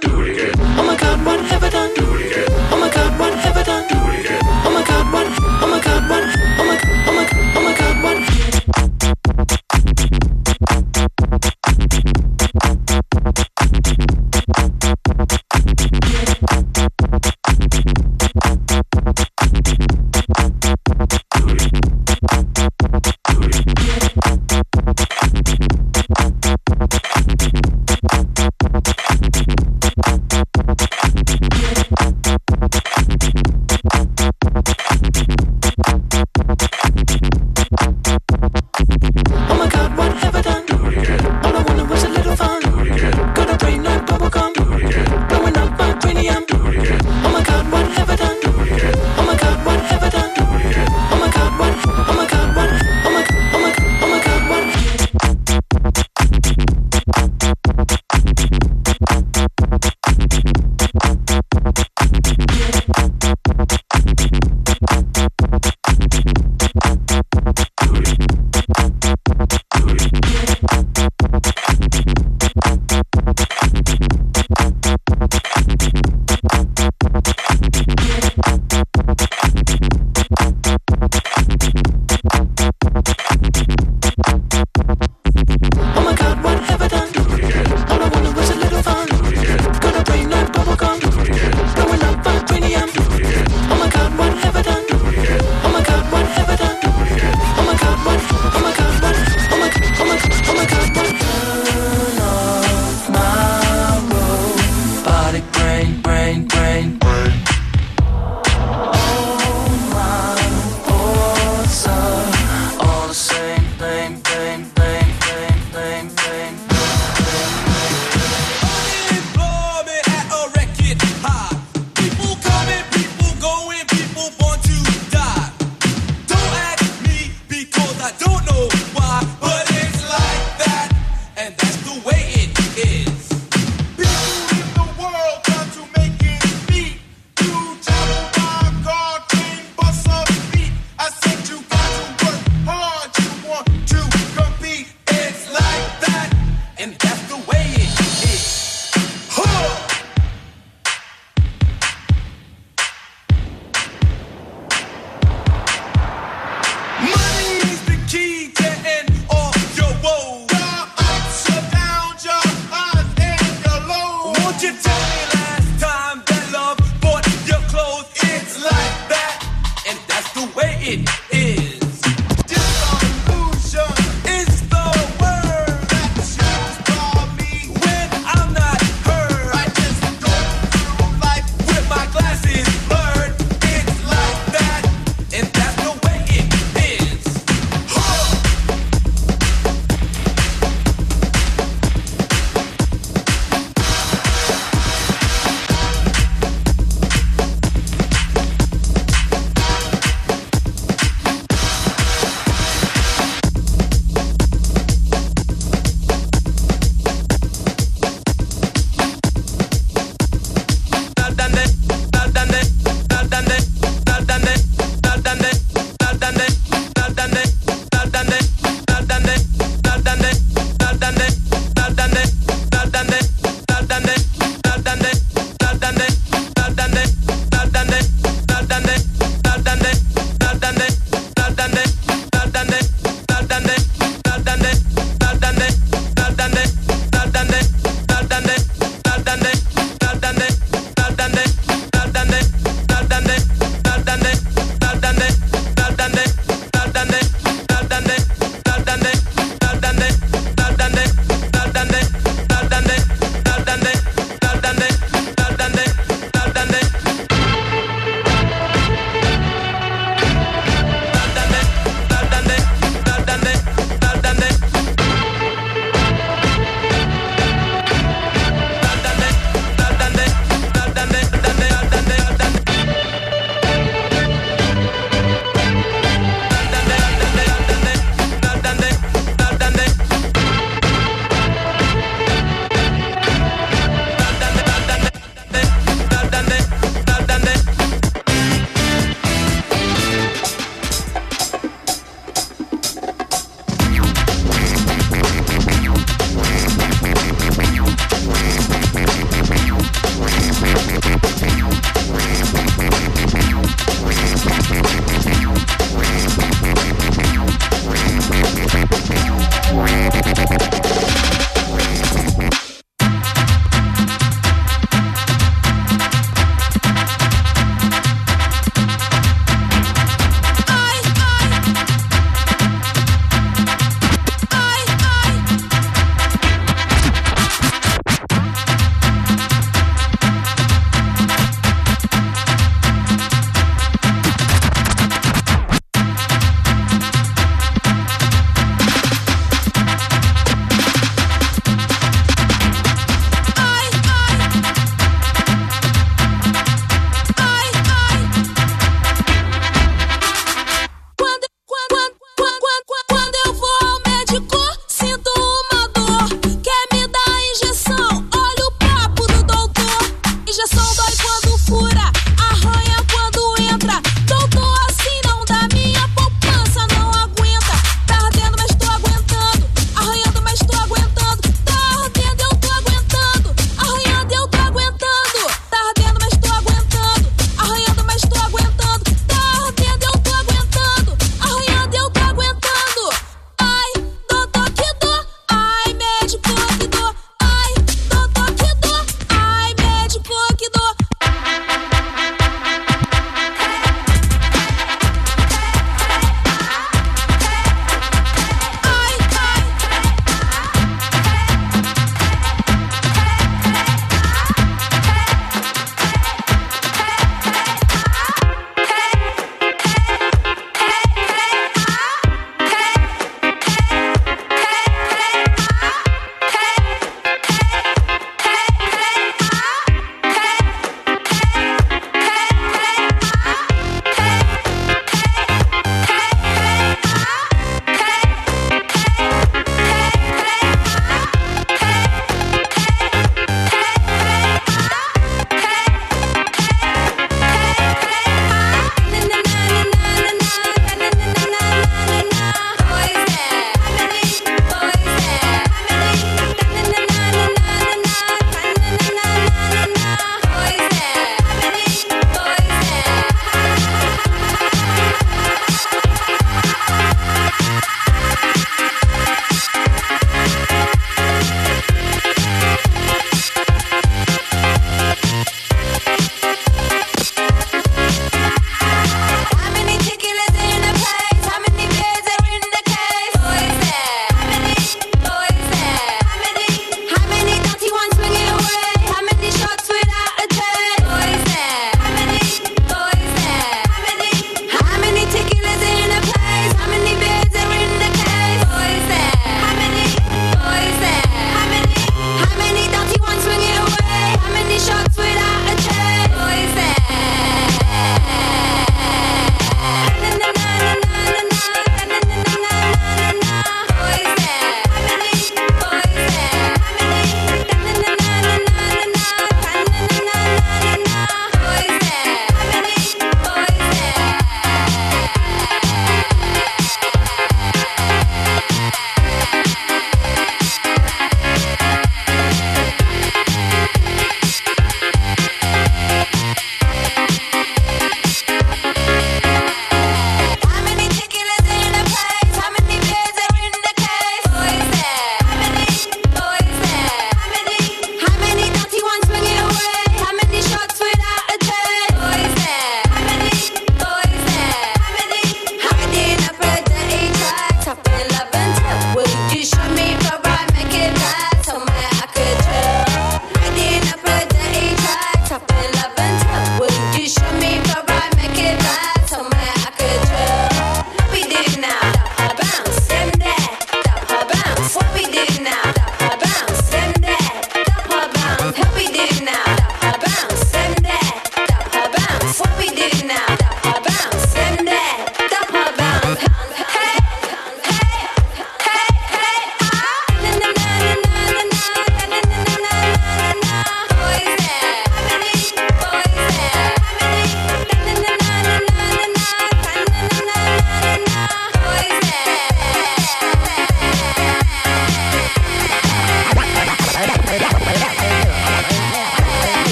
Do it again. Oh my god, what have I done? Do it again. Oh my god, what have I done?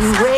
Sexy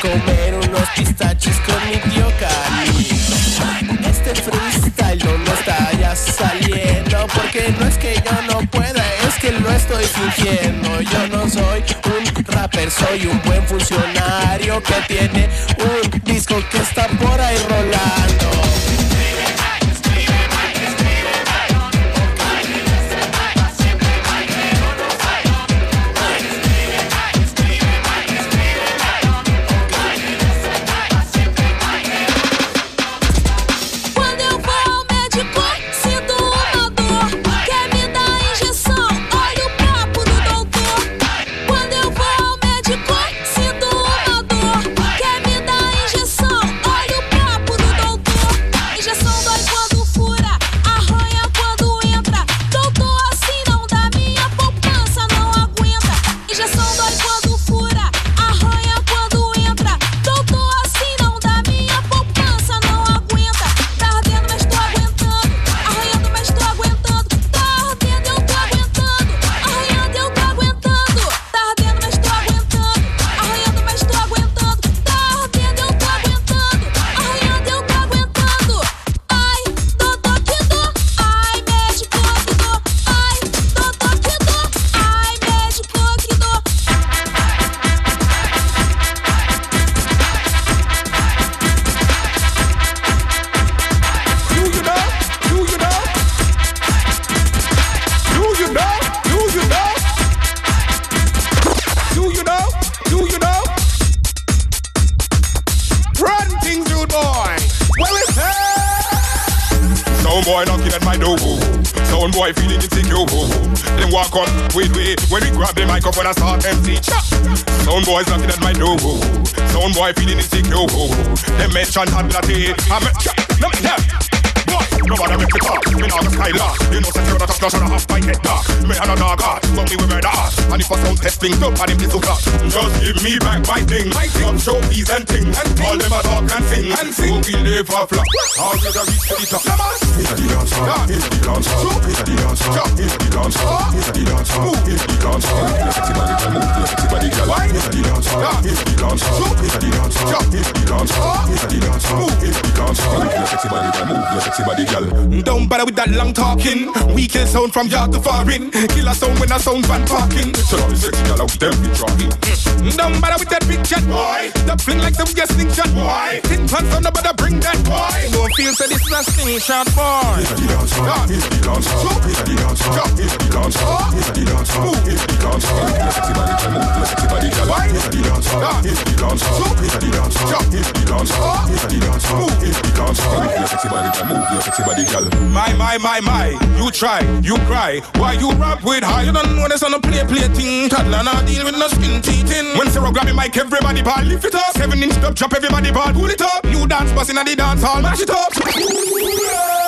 comer unos pistachos con mi tío Carlito. Este freestyle no está ya saliendo porque no es que yo no pueda, es que lo estoy fingiendo. Yo no soy un rapper, soy un buen funcionario que tiene un disco que está por ahí grab the mic when I start MC. Chop. Sound boys knocking at my door. Sound boy feeling insecure. Them mention hot latte. I'm a chop. No, no. No matter if you talk, me now the sky lock. You know, secure that a flush and a half my head dark. Me and a dog hard, but me with red heart. And if I sound test things up, and if so hot, just give me back my thing. My thing. Some showpiece and things. And thing. All them a talk and sing. And sing. Who will never flop? All the reach to the top. It's the dancer. It's the dancer. It's the dancer. It's the dancer. It's the dancer. It's the dancer. Your sexy body girl, move your sexy body girl. It's the dancer. It's the dancer. It's the dancer. It's the dancer. It's the dancer. It's the dancer. Your sexy body girl, move your sexy body girl can. Don't bother with that long talking. We kill sound from yard to foreign. Kill a sound when a sound van parking. So now the sexy gal out them be talking. Don't bother with that big chat boy. That fling like them yes slingshot boy. Tin pants on nobody bring that boy. Don't feel so this is a slingshot boy. It's a the dance hall. It's a the dance hall. It's a the dance hall. It's a the dance hall. It's a the dance hall. It's a the dance hall. Sexy body can move. Your sexy body can. Why? It's a the dance hall. It's a the dance hall. It's a the dance hall. It's a the dance hall. It's a the dance hall. It's a the dance hall. Your sexy body can move. Your sexy body. My my my my. You try, you cry. Why you rap with high? You don't know this on a play play thing. Toddler not deal with no skin teething. When Sarah grab me mic, everybody ball lift it up. Seven inch top drop, everybody ball pull it up. You dance busting at the dance hall, mash it up.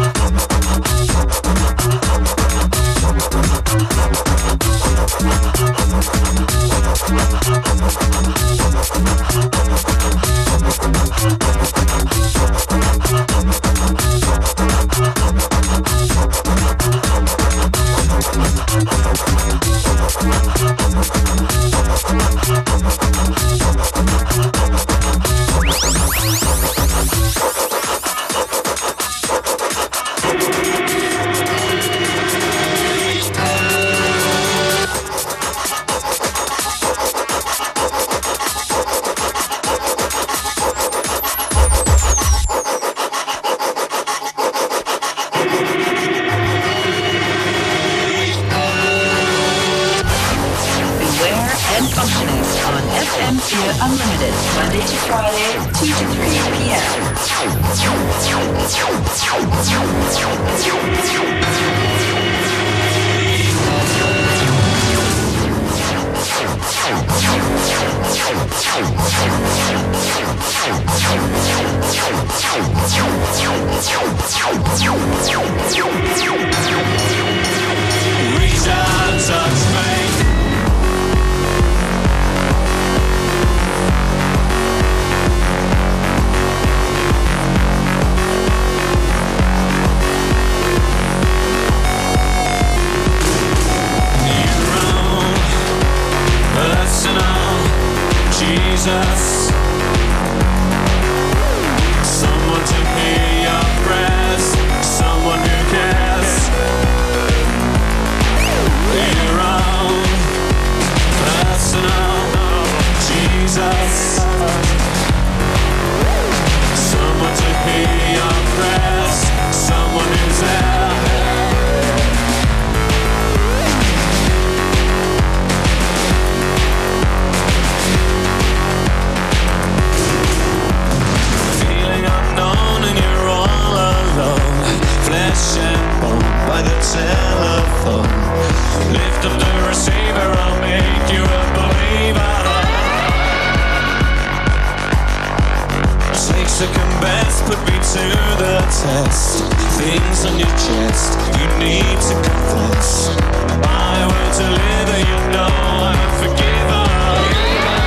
Beware to the test. Things on your chest, you need to confess. I to live, you know I'm forgiven.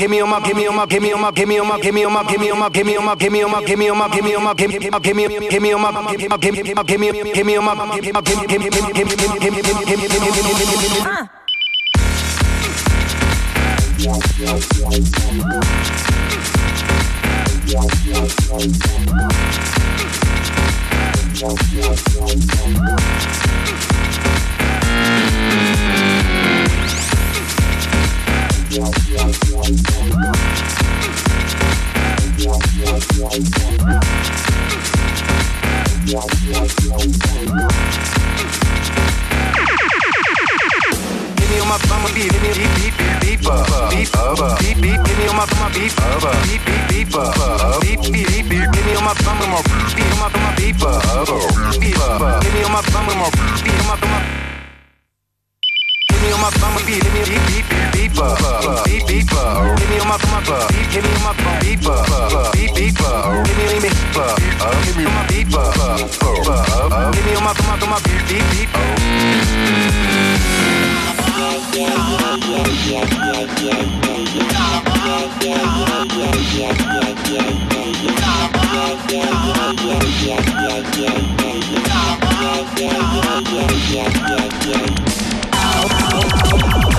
Give me on my, give me on my, give me on my, give me on my, give me on my, give me on my, give me on my, give me on my, give me on my, give me on my, give me on my, give me give me, on my, give me, give me, give me, on my, give me, give me, give me, give me, give me, give me, give me, give me, Beat on my bum with more beat on my bum my bumper. Give me my beeper. Beep beeper. Give me me beeper. Give me my beeper. Give me my my my beep beep beep. Oh, oh, oh.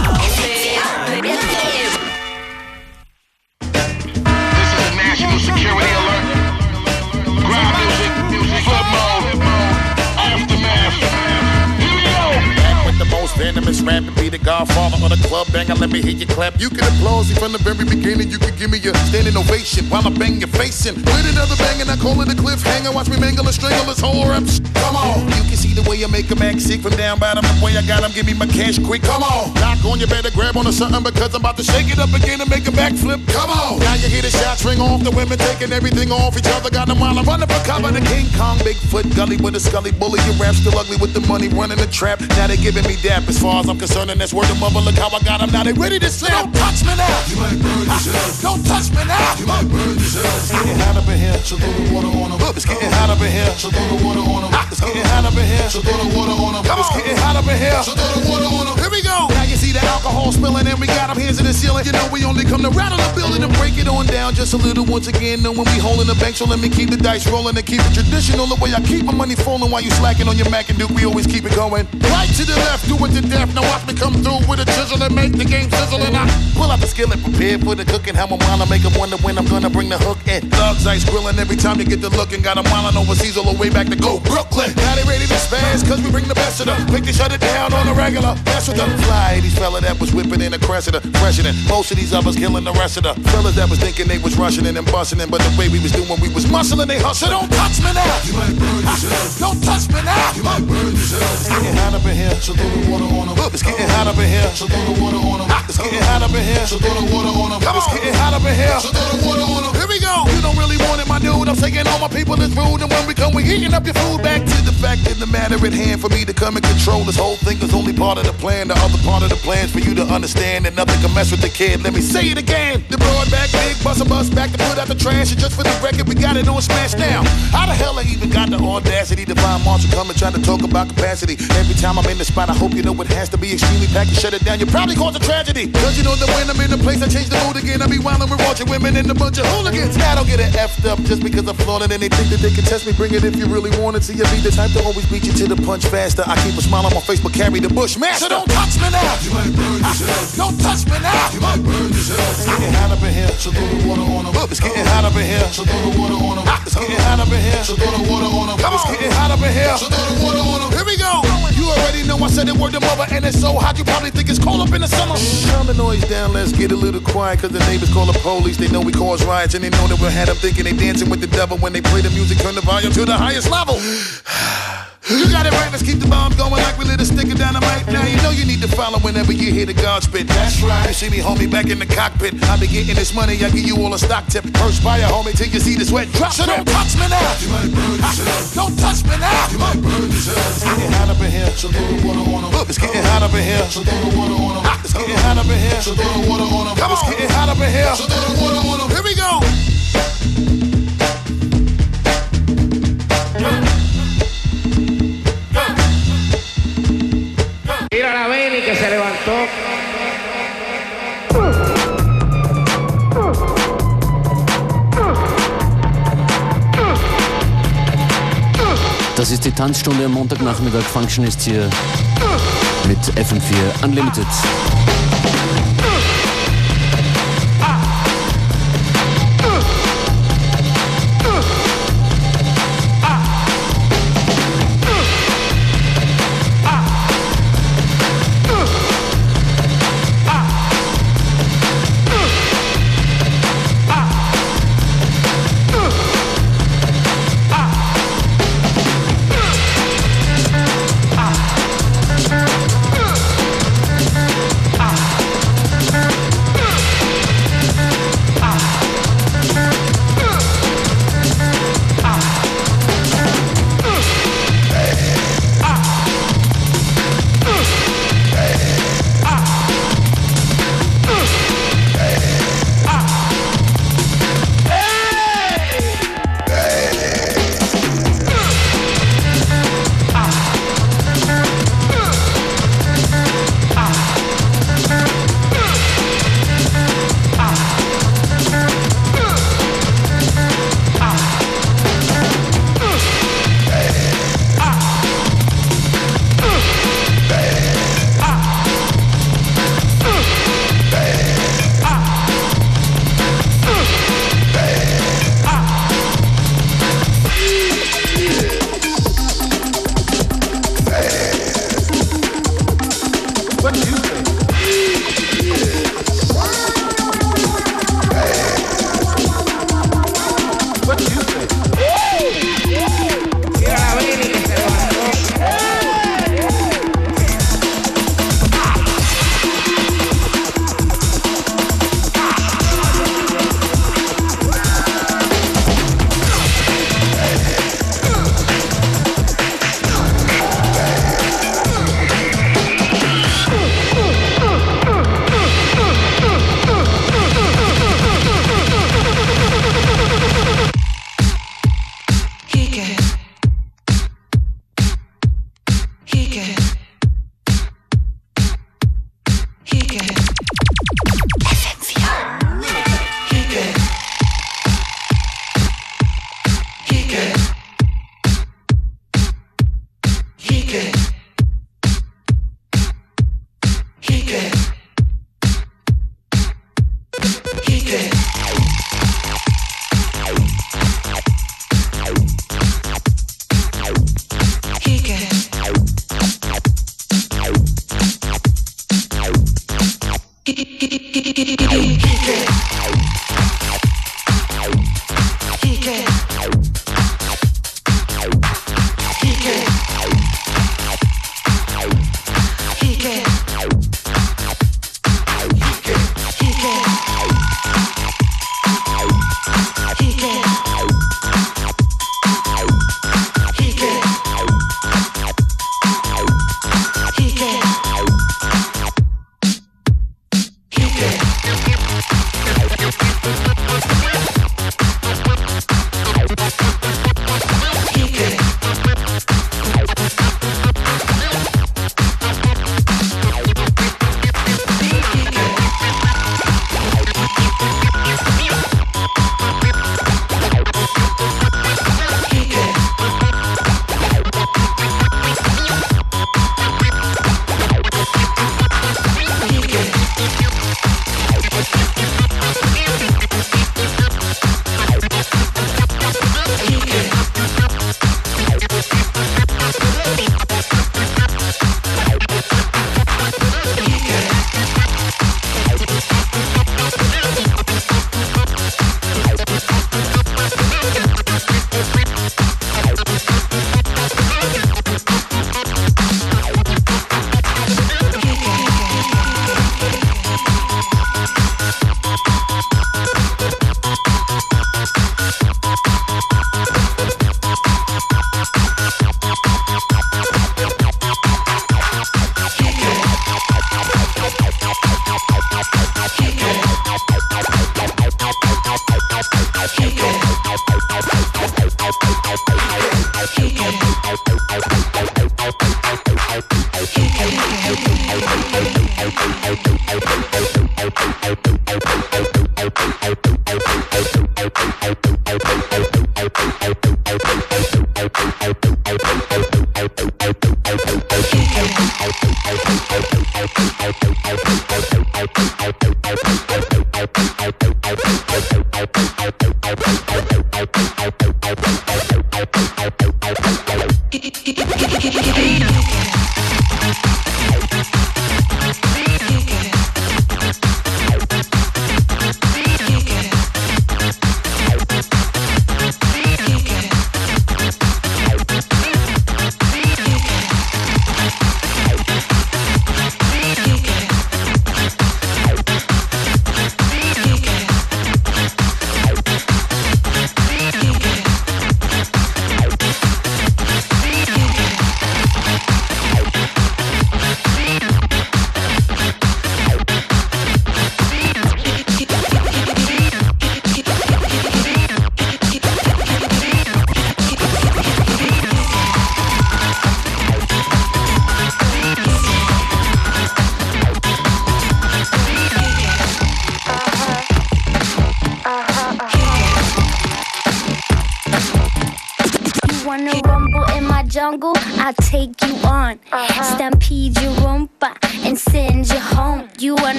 Venomous rap and be the godfather of the club banger. Let me hear you clap. You can applaud me from the very beginning. You can give me a standing ovation while I bang your face in. With another bang and I call it a cliffhanger. Watch me mangle and strangle this whole rap. Come on. You can see the way I make a act sick from down bottom. The way I got 'em, give me my cash quick. Come on. Knock on, you better grab onto something because I'm about to shake it up again and make a backflip. Come on. Now you hear the shots ring off. The women taking everything off each other. Got them while I'm running for cover. The King Kong, Bigfoot, gully with a scully bully. Your rap still ugly with the money running the trap. Now they giving me dap. As far as I'm concerned, and that's word of mother. Look how I got 'em. Now they ready to slap. Don't touch me now. You might burn yourself. Don't touch me now. You might burn yourself. It's getting hot up in here. So throw the water on 'em. It's getting hot up in here. So throw the water on 'em. It's getting hot up in here. So throw the water on 'em. It's getting hot up in here. So throw the water on 'em. Here we go. Now you see the alcohol spilling and we got 'em hands in the ceiling. You know we only come to rattle the building and break it on down just a little once again. Knowing we holding the bank, so let me keep the dice rolling and keep it traditional. The way I keep my money falling while you slacking on your Mac and Duke, we always keep it going. Right to the left, do it to death. Now watch me come through with a chisel and make the game sizzle. And I pull out the skillet, prepared for the cooking. How my mind make 'em wonder when I'm gonna bring the hook in. Thugs ice grilling every time you get the looking. Got 'em wildin' overseas all the way back to go Brooklyn. Now they ready to spaz, cause we bring the best of them. Quick to shut it down on a regular. That's with the fly 80s fella that was whipping in a Cressida. Fresher than most of these others killing the rest of the fellas that was thinking they was rushing in and busting in. But the way we was doing, we was muscling, they hustle. Don't touch me now. You might burn yourself. Don't touch me now. You might burn yourself. It's getting hot up in here. So throw the water on. It's getting hot up in here. So throw the water on 'em. It's getting hot up in here. So throw the water on 'em. It's getting hot up in here. So throw the water on 'em. Here we go. You don't really want it, my dude. I'm taking all my people is rude. And when we come, we heating up your food. Back to the fact that the matter at hand for me to come and control this whole thing is only part of the plan. The other part of the plan is for you to understand that nothing can mess with the kid. Let me say it again. The broad back, big bust a bus back to put out the trash. And just for the record, we got it on smash now. How the hell I even got the audacity to find Marshall come and try to talk about capacity? Every time I'm in the spot, I hope you know it has to be extremely packed and shut it down. You probably cause a tragedy. Cause you know that when I'm in the place, I change the mood again. I be wildin' with watching women and a bunch of hooligans. I don't get it effed up just because I'm flaunting and they think that they can test me. Bring it if you really want it. See, you be the type to always beat you to the punch faster. I keep a smile on my face, but carry the Bushmaster. So don't touch me now. You might burn yourself. Don't touch me now. You might burn yourself. It's getting hot up in here. So throw the water on 'em. It's getting hot up in here. So throw the water on 'em. It's getting hot up in here. So throw the water on on 'em. It's getting hot up in here. So throw the water on on 'em. Already know I said it word to mother, and it's so hot you probably think it's cold up in the summer. Calm the noise down, let's get a little quiet, cause the neighbors call the police. They know we cause riots, and they know that we'll have them thinking they dancing with the devil when they play the music, turn the volume to the highest level. You got it right, let's keep the bomb going like we lit a stick of dynamite. Now you know you need to follow whenever you hear the God spit. That's right. You see me, homie, back in the cockpit. I be getting this money, I give you all a stock tip. First fire, homie, till you see the sweat drop. So don't touch me now. You might burn yourself. Don't touch me now. You might burn yourself. It's getting hot up in here. So throw the water on 'em. It's getting hot up in here. So throw the water on 'em. It's getting hot up in here. So throw the water on 'em. It's getting hot up in here. So throw the water on 'em. Here we go. Das ist die Tanzstunde am Montagnachmittag. Function ist hier mit FM4 Unlimited.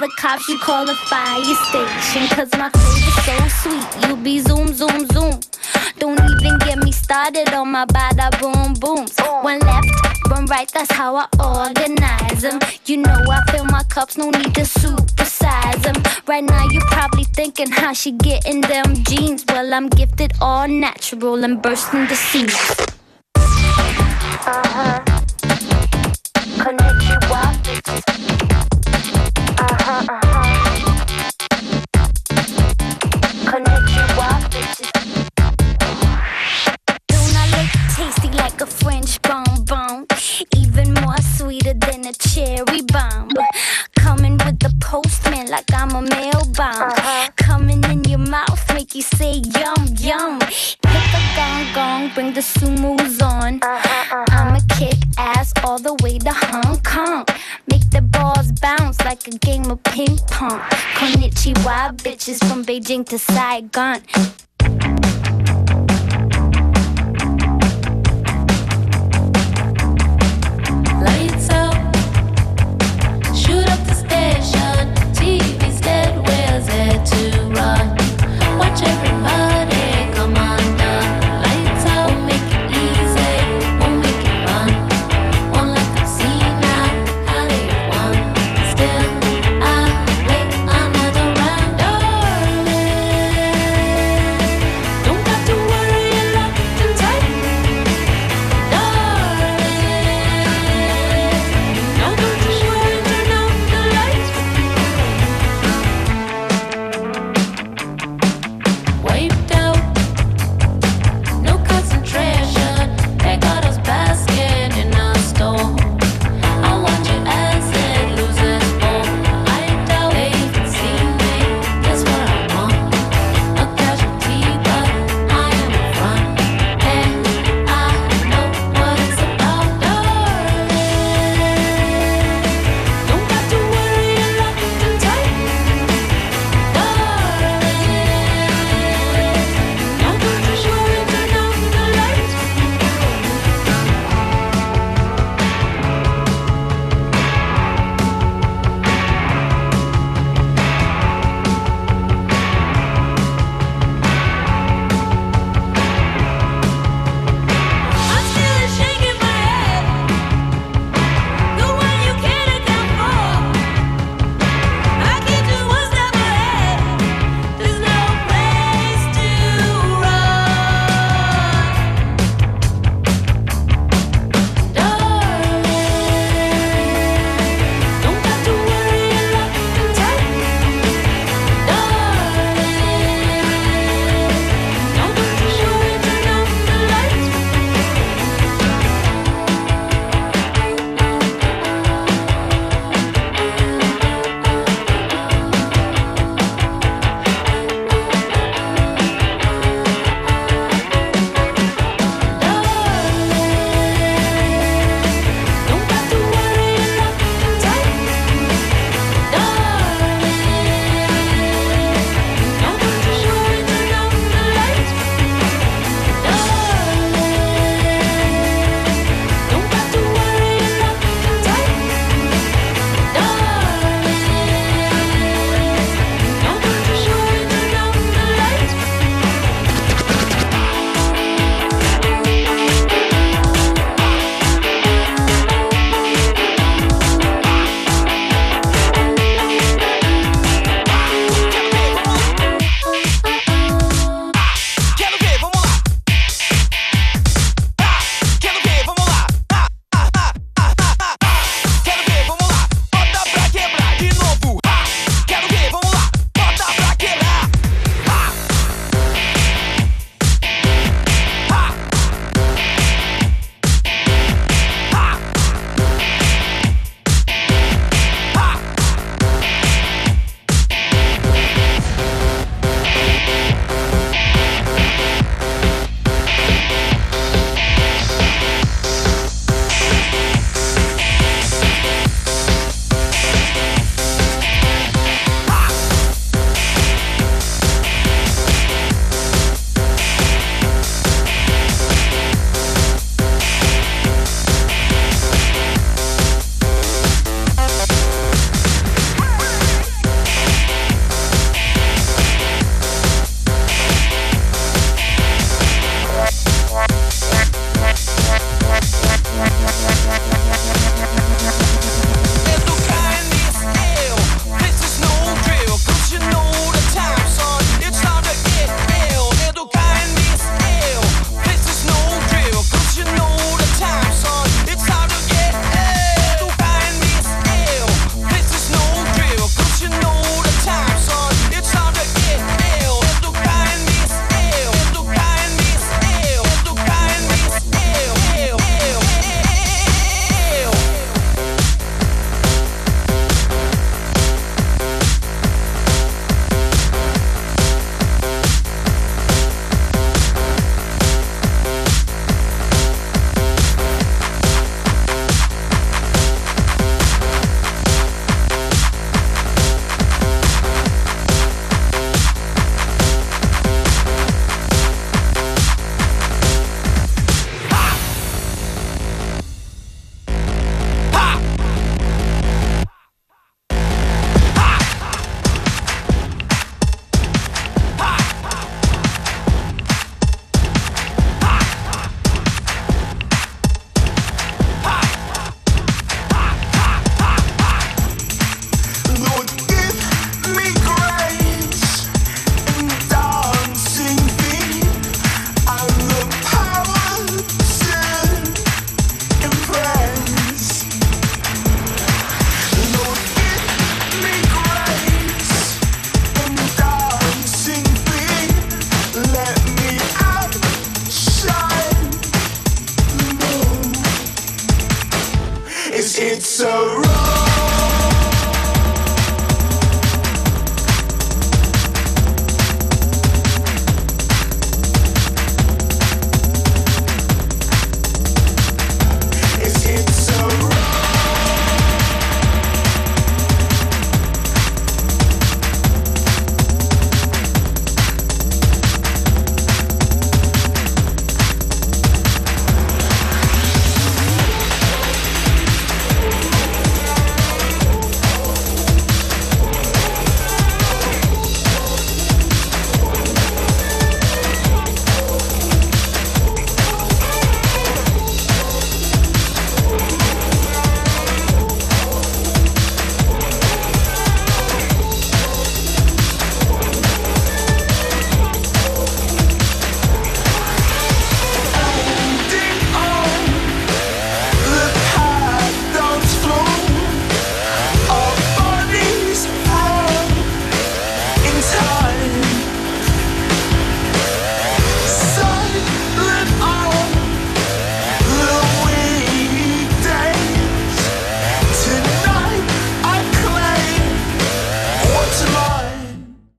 The cops, you call the fire station. Cause my flavor's so sweet, you be zoom, zoom, zoom. Don't even get me started on my bada boom booms. One left, one right, that's how I organize them. You know I fill my cups, no need to supersize them. Right now you're probably thinking how she getting them jeans. Well, I'm gifted all natural and bursting the seams. Uh-huh. Konnichiwa, bitches. Konnichiwa, bitches. Don't I look tasty like a French bonbon? Even more sweeter than a cherry bomb. Coming with the postman like uh-huh, uh-huh. I'm a mail bomb. Coming in your mouth, make you say yum yum. Hit the gong gong, bring the sumos on. I'ma kick ass all the way to Hong Kong. Bounce like a game of ping pong. Konnichiwa, bitches from Beijing to Saigon. To run? Watch everybody